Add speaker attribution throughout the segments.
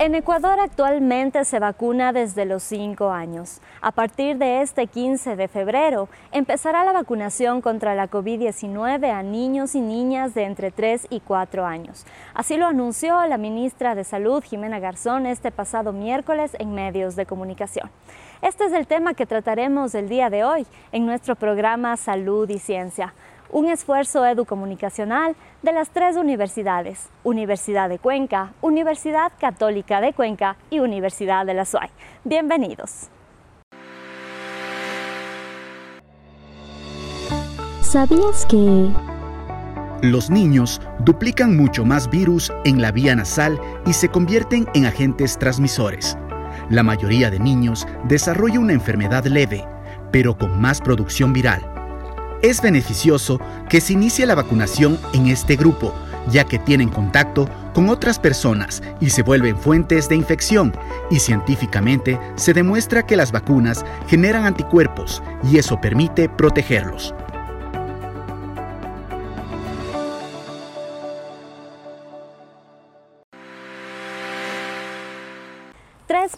Speaker 1: En Ecuador actualmente se vacuna desde los 5 años. A partir de este 15 de febrero empezará la vacunación contra la COVID-19 a niños y niñas de entre 3 y 4 años. Así lo anunció la ministra de Salud, Jimena Garzón, este pasado miércoles en medios de comunicación. Este es el tema que trataremos el día de hoy en nuestro programa Salud y Ciencia un esfuerzo educomunicacional de las tres universidades, Universidad de Cuenca, Universidad Católica de Cuenca y Universidad de la SUAY. Bienvenidos.
Speaker 2: ¿Sabías que...
Speaker 3: Los niños duplican mucho más virus en la vía nasal y se convierten en agentes transmisores. La mayoría de niños desarrolla una enfermedad leve, pero con más producción viral es beneficioso que se inicie la vacunación en este grupo, ya que tienen contacto con otras personas y se vuelven fuentes de infección, y científicamente se demuestra que las vacunas generan anticuerpos y eso permite protegerlos.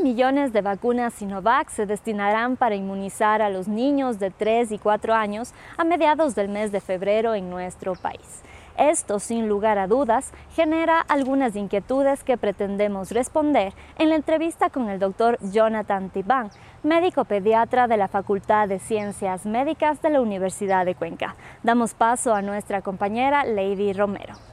Speaker 1: Millones de vacunas Sinovac se destinarán para inmunizar a los niños de 3 y 4 años a mediados del mes de febrero en nuestro país. Esto, sin lugar a dudas, genera algunas inquietudes que pretendemos responder en la entrevista con el doctor Jonathan Tibán, médico pediatra de la Facultad de Ciencias Médicas de la Universidad de Cuenca. Damos paso a nuestra compañera Lady Romero.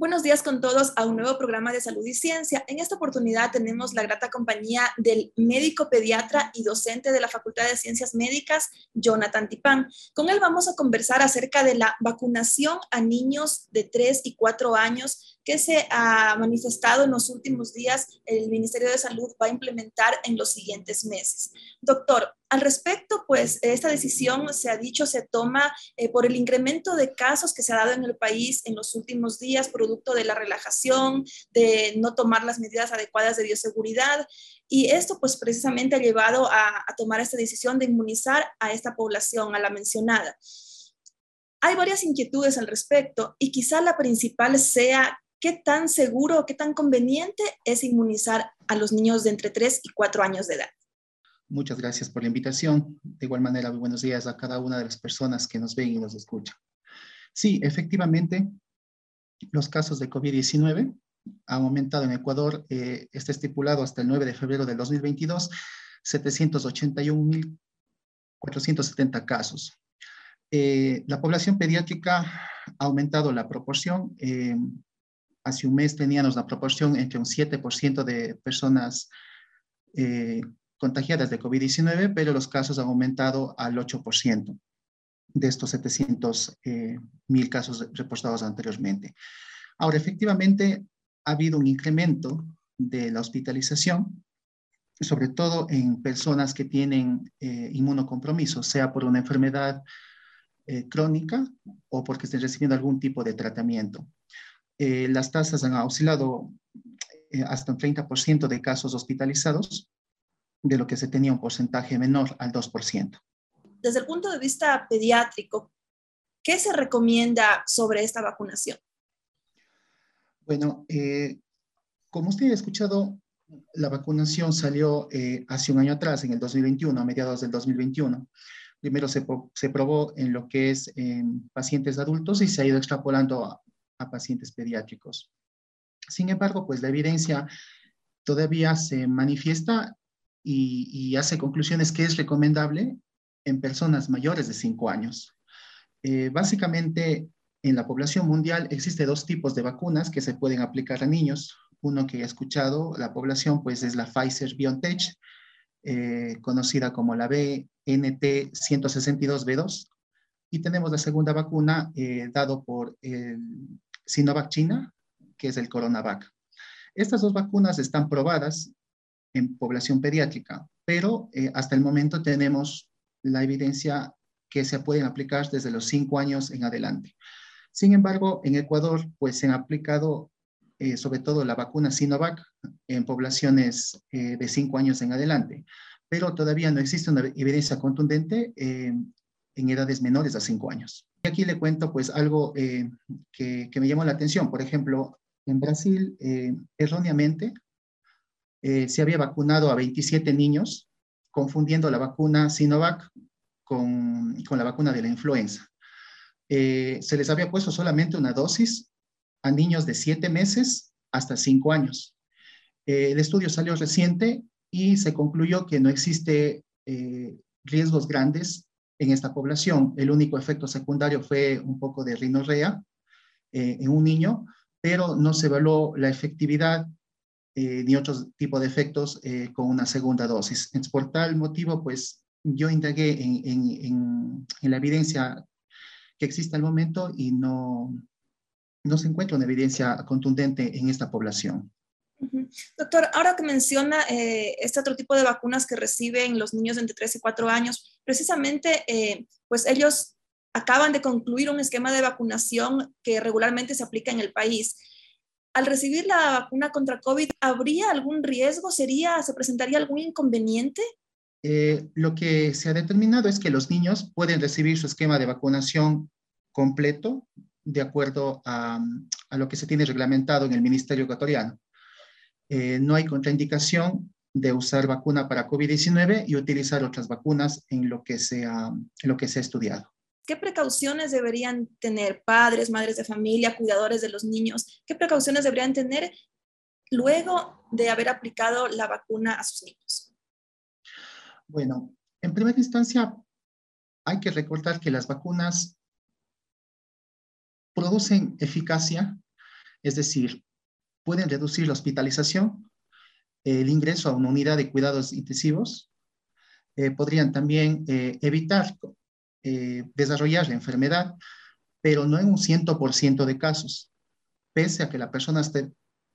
Speaker 4: Buenos días con todos a un nuevo programa de salud y ciencia. En esta oportunidad tenemos la grata compañía del médico pediatra y docente de la Facultad de Ciencias Médicas, Jonathan Tipán. Con él vamos a conversar acerca de la vacunación a niños de 3 y 4 años que se ha manifestado en los últimos días el Ministerio de Salud va a implementar en los siguientes meses. Doctor, al respecto, pues esta decisión se ha dicho se toma eh, por el incremento de casos que se ha dado en el país en los últimos días, producto de la relajación, de no tomar las medidas adecuadas de bioseguridad. Y esto pues precisamente ha llevado a, a tomar esta decisión de inmunizar a esta población, a la mencionada. Hay varias inquietudes al respecto y quizá la principal sea qué tan seguro, qué tan conveniente es inmunizar a los niños de entre 3 y 4 años de edad.
Speaker 5: Muchas gracias por la invitación. De igual manera, muy buenos días a cada una de las personas que nos ven y nos escuchan. Sí, efectivamente, los casos de COVID-19 han aumentado en Ecuador, eh, está estipulado hasta el 9 de febrero del 2022, 781.470 casos. Eh, la población pediátrica ha aumentado la proporción. Eh, hace un mes teníamos la proporción entre un 7% de personas eh, contagiadas de COVID-19, pero los casos han aumentado al 8% de estos 700 eh, mil casos reportados anteriormente. Ahora, efectivamente, ha habido un incremento de la hospitalización, sobre todo en personas que tienen eh, inmunocompromiso, sea por una enfermedad crónica o porque estén recibiendo algún tipo de tratamiento. Eh, las tasas han oscilado eh, hasta un 30% de casos hospitalizados, de lo que se tenía un porcentaje menor al 2%.
Speaker 4: Desde el punto de vista pediátrico, ¿qué se recomienda sobre esta vacunación?
Speaker 5: Bueno, eh, como usted ha escuchado, la vacunación salió hace un año atrás, en el 2021, a mediados del 2021. Primero se, se probó en lo que es en pacientes adultos y se ha ido extrapolando a, a pacientes pediátricos. Sin embargo, pues la evidencia todavía se manifiesta y, hace conclusiones que es recomendable en personas mayores de 5 años. Eh, básicamente, en la población mundial existe dos tipos de vacunas que se pueden aplicar a niños. Uno que he escuchado, la población, pues es la Pfizer BioNTech, eh, conocida como la BNT 162B2. Y tenemos la segunda vacuna eh, dado por el Sinovac China, que es el Coronavac. Estas dos vacunas están probadas en población pediátrica, pero eh, hasta el momento tenemos la evidencia que se pueden aplicar desde los cinco años en adelante. Sin embargo, en Ecuador, pues se han aplicado eh, sobre todo la vacuna Sinovac en poblaciones eh, de cinco años en adelante, pero todavía no existe una evidencia contundente en edades menores a cinco años. Aquí le cuento pues algo que, que, me llamó la atención. Por ejemplo, en Brasil, erróneamente, eh, se había vacunado a 27 niños, confundiendo la vacuna Sinovac con, la vacuna de la influenza. Eh, se les había puesto solamente una dosis a niños de 7 meses hasta 5 años. Eh, el estudio salió reciente y se concluyó que no existe riesgos grandes en esta población. El único efecto secundario fue un poco de rinorrea en un niño, pero no se evaluó la efectividad eh, ni otro tipo de efectos eh, con una segunda dosis. Por tal motivo, pues yo indagué en, la evidencia que existe al momento y no, no se encuentra una evidencia contundente en esta población.
Speaker 4: Doctor, ahora que menciona eh, este otro tipo de vacunas que reciben los niños entre 3 y 4 años, precisamente, pues ellos acaban de concluir un esquema de vacunación que regularmente se aplica en el país al recibir la vacuna contra COVID, ¿habría algún riesgo? ¿Sería, ¿Se presentaría algún inconveniente?
Speaker 5: Eh, lo que se ha determinado es que los niños pueden recibir su esquema de vacunación completo de acuerdo a, lo que se tiene reglamentado en el Ministerio Ecuatoriano. Eh, no hay contraindicación de usar vacuna para COVID-19 y utilizar otras vacunas en lo que se en lo que se ha estudiado.
Speaker 4: ¿Qué precauciones deberían tener padres, madres de familia, cuidadores de los niños? ¿Qué precauciones deberían tener luego de haber aplicado la vacuna a sus niños?
Speaker 5: Bueno, en primera instancia, hay que recordar que las vacunas producen eficacia, es decir, pueden reducir la hospitalización, el ingreso a una unidad de cuidados intensivos, eh, podrían también eh, evitar eh, desarrollar la enfermedad, pero no en un 100% de casos. Pese a que la persona esté,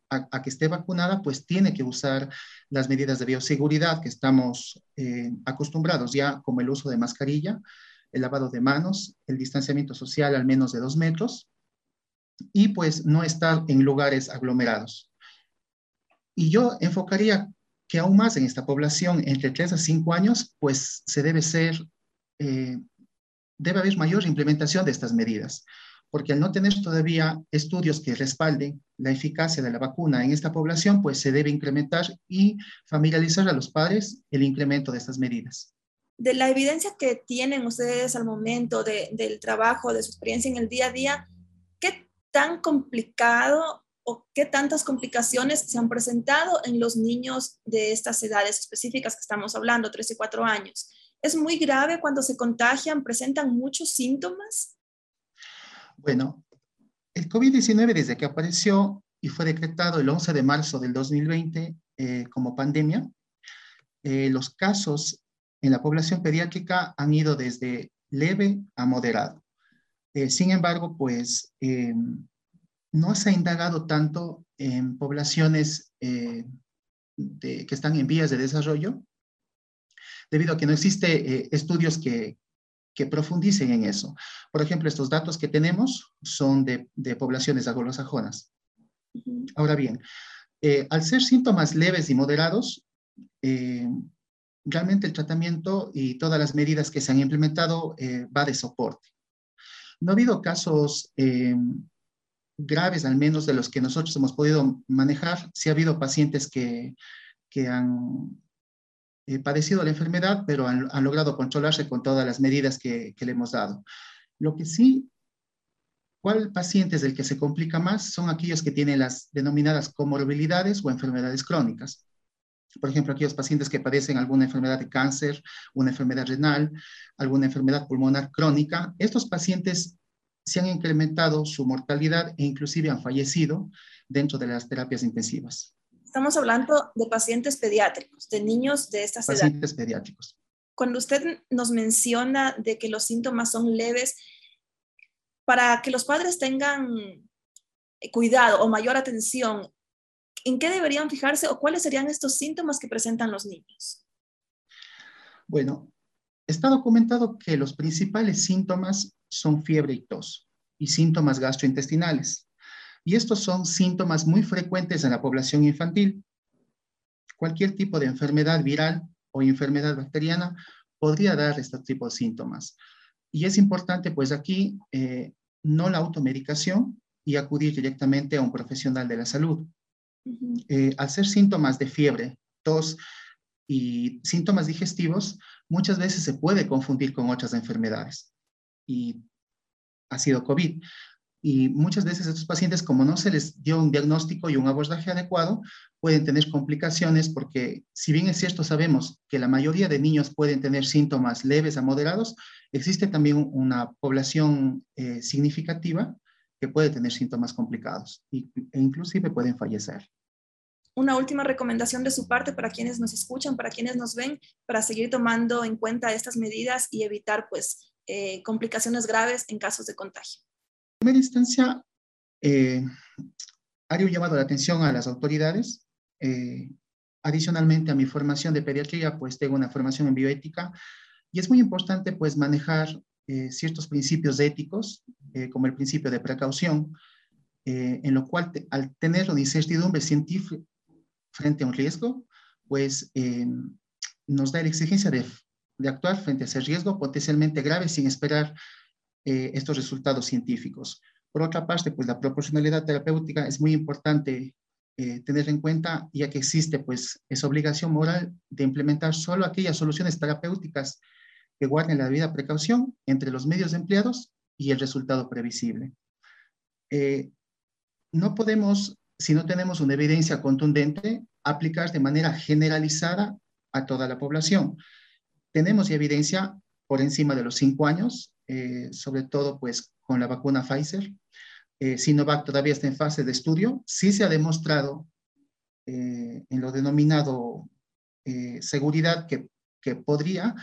Speaker 5: a, que esté vacunada, pues tiene que usar las medidas de bioseguridad que estamos acostumbrados ya, como el uso de mascarilla, el lavado de manos, el distanciamiento social al menos de dos metros, y pues no estar en lugares aglomerados. Y yo enfocaría que aún más en esta población entre 3 a 5 años, pues se debe ser eh, debe haber mayor implementación de estas medidas, porque al no tener todavía estudios que respalden la eficacia de la vacuna en esta población, pues se debe incrementar y familiarizar a los padres el incremento de estas medidas.
Speaker 4: De la evidencia que tienen ustedes al momento del trabajo, de su experiencia en el día a día, ¿qué tan complicado o qué tantas complicaciones se han presentado en los niños de estas edades específicas que estamos hablando, 3 y 4 años? ¿Es muy grave cuando se contagian? ¿Presentan muchos síntomas?
Speaker 5: Bueno, el COVID-19 desde que apareció y fue decretado el 11 de marzo del 2020 eh, como pandemia, eh, los casos en la población pediátrica han ido desde leve a moderado. Eh, sin embargo, pues no se ha indagado tanto en poblaciones que están en vías de desarrollo debido a que no existe eh, estudios que, que profundicen en eso. Por ejemplo, estos datos que tenemos son de, de poblaciones anglosajonas. Ahora bien, eh, al ser síntomas leves y moderados, eh, realmente el tratamiento y todas las medidas que se han implementado va de soporte. No ha habido casos graves, al menos de los que nosotros hemos podido manejar. Sí ha habido pacientes que, que han eh, padecido la enfermedad, pero han, logrado controlarse con todas las medidas que, le hemos dado. Lo que sí, ¿cuál paciente es el que se complica más? Son aquellos que tienen las denominadas comorbilidades o enfermedades crónicas. Por ejemplo, aquellos pacientes que padecen alguna enfermedad de cáncer, una enfermedad renal, alguna enfermedad pulmonar crónica. Estos pacientes se han incrementado su mortalidad e inclusive han fallecido dentro de las terapias intensivas.
Speaker 4: Estamos hablando de pacientes pediátricos, de niños de estas
Speaker 5: edades. Pacientes pediátricos.
Speaker 4: Cuando usted nos menciona de que los síntomas son leves, para que los padres tengan cuidado o mayor atención, ¿en qué deberían fijarse o cuáles serían estos síntomas que presentan los niños?
Speaker 5: Bueno, está documentado que los principales síntomas son fiebre y tos y síntomas gastrointestinales. Y estos son síntomas muy frecuentes en la población infantil. Cualquier tipo de enfermedad viral o enfermedad bacteriana podría dar este tipo de síntomas. Y es importante, pues aquí, eh, no la automedicación y acudir directamente a un profesional de la salud. Eh, al ser síntomas de fiebre, tos y síntomas digestivos, muchas veces se puede confundir con otras enfermedades. Y ha sido COVID. Y muchas veces estos pacientes, como no se les dio un diagnóstico y un abordaje adecuado, pueden tener complicaciones porque si bien es cierto, sabemos que la mayoría de niños pueden tener síntomas leves a moderados, existe también una población eh, significativa que puede tener síntomas complicados e inclusive pueden fallecer.
Speaker 4: Una última recomendación de su parte para quienes nos escuchan, para quienes nos ven, para seguir tomando en cuenta estas medidas y evitar pues eh, complicaciones graves en casos de contagio.
Speaker 5: En primera instancia, eh, haré un llamado de atención a las autoridades. Eh, adicionalmente a mi formación de pediatría, pues tengo una formación en bioética y es muy importante pues manejar eh, ciertos principios éticos, eh, como el principio de precaución, en lo cual al tener una incertidumbre frente a un riesgo, pues nos da la exigencia de, de, actuar frente a ese riesgo potencialmente grave sin esperar estos resultados científicos. Por otra parte, pues la proporcionalidad terapéutica es muy importante tener en cuenta, ya que existe pues esa obligación moral de implementar solo aquellas soluciones terapéuticas que guarden la debida precaución entre los medios empleados y el resultado previsible. Eh, no podemos, si no tenemos una evidencia contundente, aplicar de manera generalizada a toda la población. Tenemos evidencia por encima de los cinco años, eh, sobre todo pues con la vacuna Pfizer. Eh, Sinovac todavía está en fase de estudio. Sí se ha demostrado en lo denominado seguridad que, que podría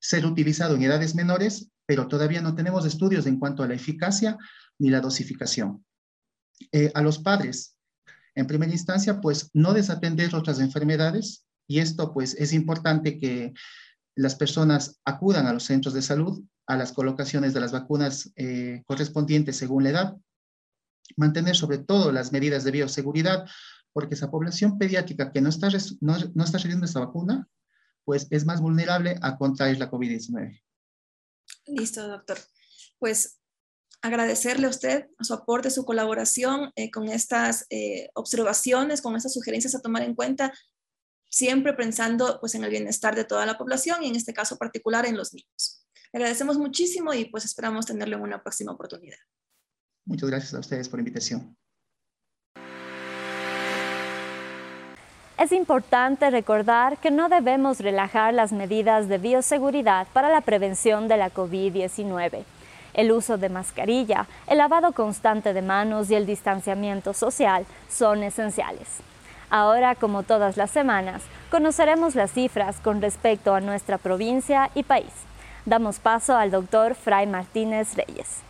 Speaker 5: ser utilizado en edades menores, pero todavía no tenemos estudios en cuanto a la eficacia ni la dosificación. Eh, a los padres, en primera instancia, pues no desatender otras enfermedades y esto pues es importante que las personas acudan a los centros de salud, a las colocaciones de las vacunas eh, correspondientes según la edad, mantener sobre todo las medidas de bioseguridad, porque esa población pediátrica que no está, no, no está recibiendo esta vacuna pues es más vulnerable a contraer la COVID-19.
Speaker 4: Listo, doctor. Pues agradecerle a usted su aporte, su colaboración eh, con estas eh, observaciones, con estas sugerencias a tomar en cuenta, siempre pensando pues, en el bienestar de toda la población y en este caso particular en los niños. Le agradecemos muchísimo y pues esperamos tenerlo en una próxima oportunidad.
Speaker 5: Muchas gracias a ustedes por la invitación.
Speaker 1: Es importante recordar que no debemos relajar las medidas de bioseguridad para la prevención de la COVID-19. El uso de mascarilla, el lavado constante de manos y el distanciamiento social son esenciales. Ahora, como todas las semanas, conoceremos las cifras con respecto a nuestra provincia y país. Damos paso al doctor Fray Martínez Reyes.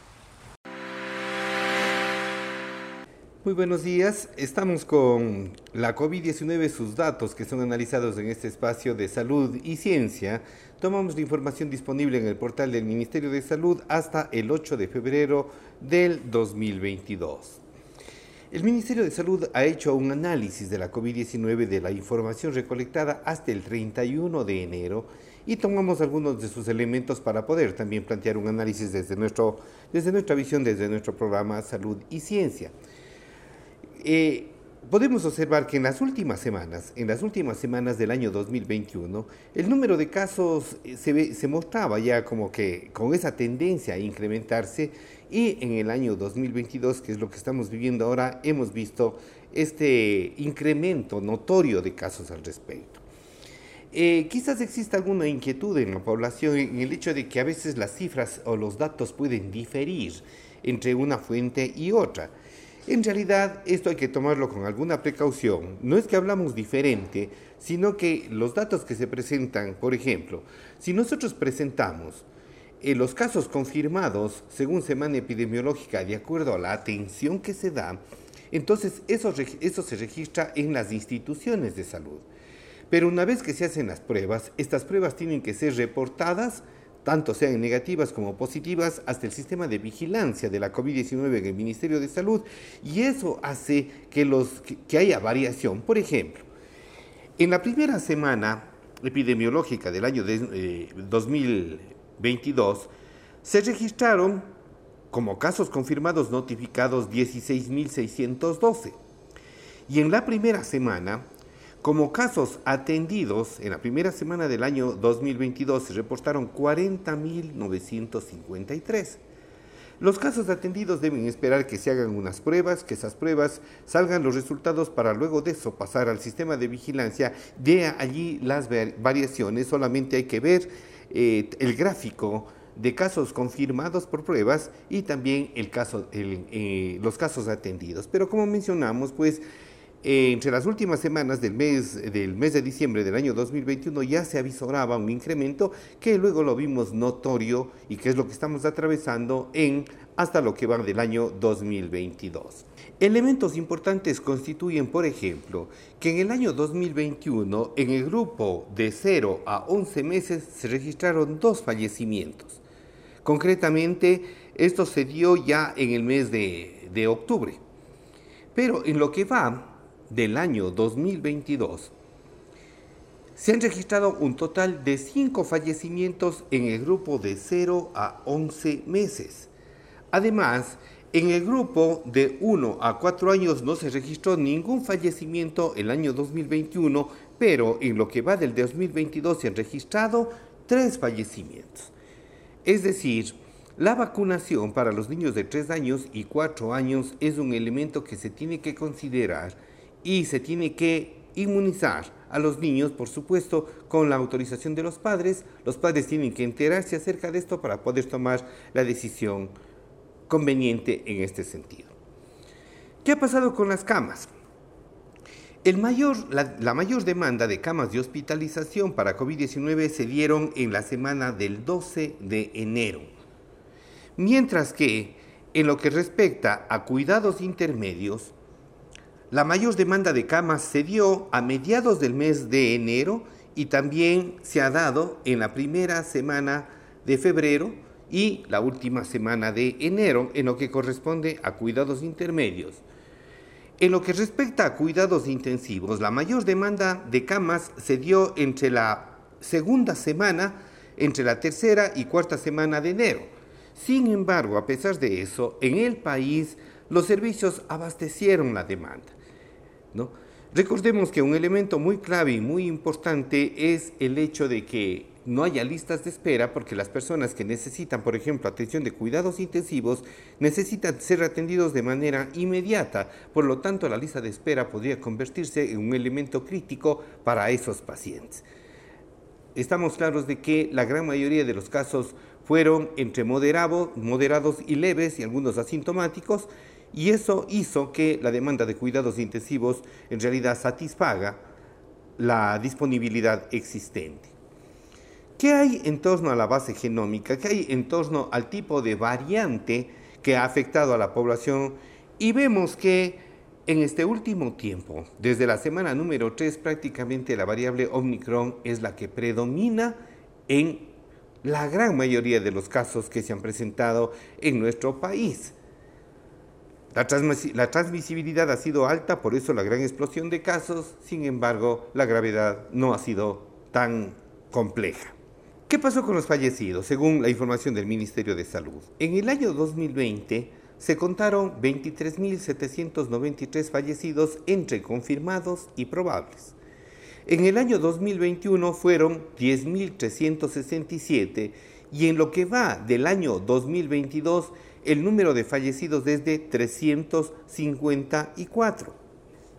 Speaker 6: Muy buenos días. Estamos con la COVID-19, sus datos que son analizados en este espacio de salud y ciencia. Tomamos la información disponible en el portal del Ministerio de Salud hasta el 8 de febrero del 2022. El Ministerio de Salud ha hecho un análisis de la COVID-19 de la información recolectada hasta el 31 de enero y tomamos algunos de sus elementos para poder también plantear un análisis desde, nuestro, desde nuestra visión, desde nuestro programa Salud y Ciencia. Eh, podemos observar que en las últimas semanas, en las últimas semanas del año 2021, el número de casos eh, se, mostraba ya como que con esa tendencia a incrementarse y en el año 2022, que es lo que estamos viviendo ahora, hemos visto este incremento notorio de casos al respecto. Eh, quizás exista alguna inquietud en la población en el hecho de que a veces las cifras o los datos pueden diferir entre una fuente y otra. En realidad, esto hay que tomarlo con alguna precaución. No es que hablamos diferente, sino que los datos que se presentan, por ejemplo, si nosotros presentamos eh, los casos confirmados según semana epidemiológica de acuerdo a la atención que se da, entonces eso, eso se registra en las instituciones de salud. Pero una vez que se hacen las pruebas, estas pruebas tienen que ser reportadas tanto sean negativas como positivas, hasta el sistema de vigilancia de la COVID-19 en el Ministerio de Salud, y eso hace que, los, que haya variación. Por ejemplo, en la primera semana epidemiológica del año de, 2022, eh, se registraron como casos confirmados notificados 16.612. Y en la primera semana como casos atendidos, en la primera semana del año 2022 se reportaron 40.953. Los casos atendidos deben esperar que se hagan unas pruebas, que esas pruebas salgan los resultados para luego de eso pasar al sistema de vigilancia. De allí las variaciones, solamente hay que ver eh, el gráfico de casos confirmados por pruebas y también el caso, eh, los casos atendidos. Pero como mencionamos, pues entre las últimas semanas del mes, del mes de diciembre del año 2021 ya se avisoraba un incremento que luego lo vimos notorio y que es lo que estamos atravesando en hasta lo que va del año 2022. Elementos importantes constituyen, por ejemplo, que en el año 2021 en el grupo de 0 a 11 meses se registraron dos fallecimientos. Concretamente, esto se dio ya en el mes de, de octubre. Pero en lo que va del año 2022, se han registrado un total de 5 fallecimientos en el grupo de 0 a 11 meses. Además, en el grupo de 1 a 4 años no se registró ningún fallecimiento el año 2021, pero en lo que va del 2022 se han registrado 3 fallecimientos. Es decir, la vacunación para los niños de 3 años y 4 años es un elemento que se tiene que considerar y se tiene que inmunizar a los niños, por supuesto, con la autorización de los padres. Los padres tienen que enterarse acerca de esto para poder tomar la decisión conveniente en este sentido. ¿Qué ha pasado con las camas? La, mayor demanda de camas de hospitalización para COVID-19 se dieron en la semana del 12 de enero, mientras que en lo que respecta a cuidados intermedios, la mayor demanda de camas se dio a mediados del mes de enero y también se ha dado en la primera semana de febrero y la última semana de enero en lo que corresponde a cuidados intermedios. En lo que respecta a cuidados intensivos, la mayor demanda de camas se dio entre la segunda semana, entre la tercera y cuarta semana de enero. Sin embargo, a pesar de eso, en el país los servicios abastecieron la demanda. Recordemos que un elemento muy clave y muy importante es el hecho de que no haya listas de espera porque las personas que necesitan, por ejemplo, atención de cuidados intensivos, necesitan ser atendidos de manera inmediata. Por lo tanto, la lista de espera podría convertirse en un elemento crítico para esos pacientes. Estamos claros de que la gran mayoría de los casos fueron entre moderados y leves y algunos asintomáticos, y eso hizo que la demanda de cuidados intensivos en realidad satisfaga la disponibilidad existente. ¿Qué hay en torno a la base genómica? ¿Qué hay en torno al tipo de variante que ha afectado a la población? Y vemos que en este último tiempo, desde la semana número 3, prácticamente la variable Omicron es la que predomina en la gran mayoría de los casos que se han presentado en nuestro país. La, transmisibilidad ha sido alta, por eso la gran explosión de casos, sin embargo, la gravedad no ha sido tan compleja. ¿Qué pasó con los fallecidos? Según la información del Ministerio de Salud, en el año 2020 se contaron 23.793 fallecidos entre confirmados y probables. En el año 2021 fueron 10.367 y en lo que va del año 2022 el número de fallecidos desde 354.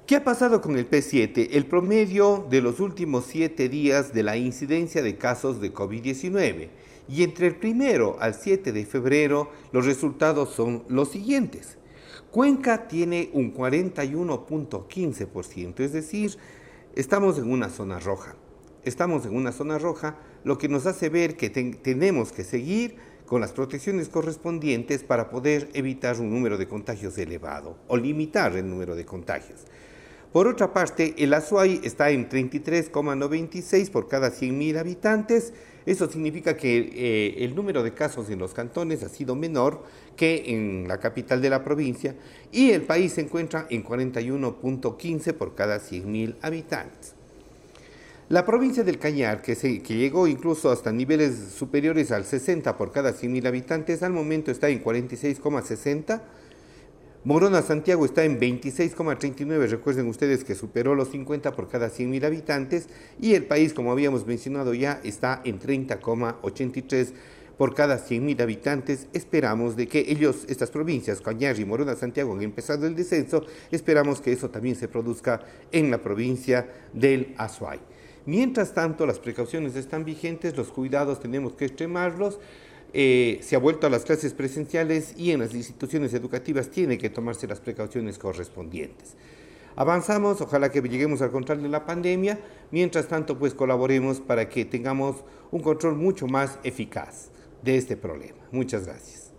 Speaker 6: ¿Qué ha pasado con el P7? El promedio de los últimos siete días de la incidencia de casos de COVID-19. Y entre el primero al 7 de febrero los resultados son los siguientes. Cuenca tiene un 41.15%, es decir, estamos en una zona roja. Estamos en una zona roja, lo que nos hace ver que tenemos que seguir con las protecciones correspondientes para poder evitar un número de contagios elevado o limitar el número de contagios. Por otra parte, el Azuay está en 33,96 por cada 100.000 habitantes. Eso significa que eh, el número de casos en los cantones ha sido menor que en la capital de la provincia y el país se encuentra en 41.15 por cada 100.000 habitantes. La provincia del Cañar, que, llegó incluso hasta niveles superiores al 60 por cada 100.000 habitantes, al momento está en 46,60 Morona Santiago está en 26,39, recuerden ustedes que superó los 50 por cada 100.000 habitantes y el país, como habíamos mencionado ya, está en 30,83 por cada 100.000 habitantes. Esperamos de que ellos, estas provincias, Cañar y Morona Santiago, han empezado el descenso, esperamos que eso también se produzca en la provincia del Azuay. Mientras tanto, las precauciones están vigentes, los cuidados tenemos que extremarlos. Eh, se ha vuelto a las clases presenciales y en las instituciones educativas tiene que tomarse las precauciones correspondientes. Avanzamos, ojalá que lleguemos al control de la pandemia, mientras tanto pues colaboremos para que tengamos un control mucho más eficaz de este problema. Muchas gracias.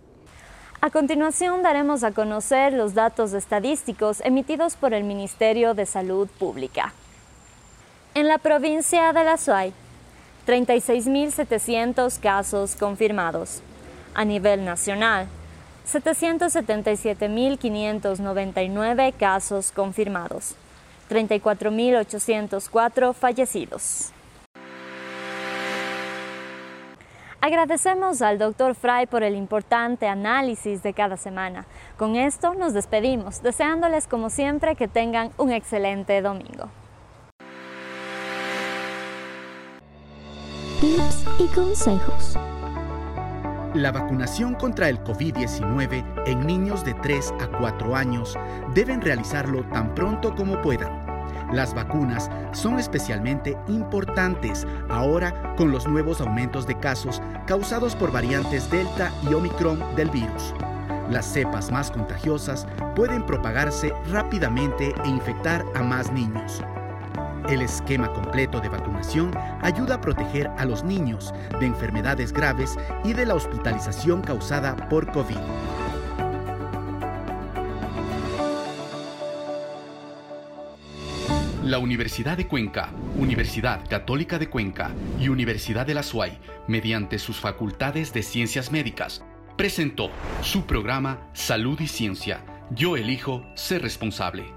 Speaker 1: A continuación daremos a conocer los datos estadísticos emitidos por el Ministerio de Salud Pública. En la provincia de La Suay, 36.700 casos confirmados. A nivel nacional, 777.599 casos confirmados. 34.804 fallecidos. Agradecemos al Dr. Fry por el importante análisis de cada semana. Con esto nos despedimos, deseándoles como siempre que tengan un excelente domingo.
Speaker 2: Tips y consejos.
Speaker 3: La vacunación contra el COVID-19 en niños de 3 a 4 años deben realizarlo tan pronto como puedan. Las vacunas son especialmente importantes ahora con los nuevos aumentos de casos causados por variantes Delta y Omicron del virus. Las cepas más contagiosas pueden propagarse rápidamente e infectar a más niños. El esquema completo de vacunación ayuda a proteger a los niños de enfermedades graves y de la hospitalización causada por COVID.
Speaker 7: La Universidad de Cuenca, Universidad Católica de Cuenca y Universidad de la SUAY, mediante sus facultades de ciencias médicas, presentó su programa Salud y Ciencia. Yo elijo ser responsable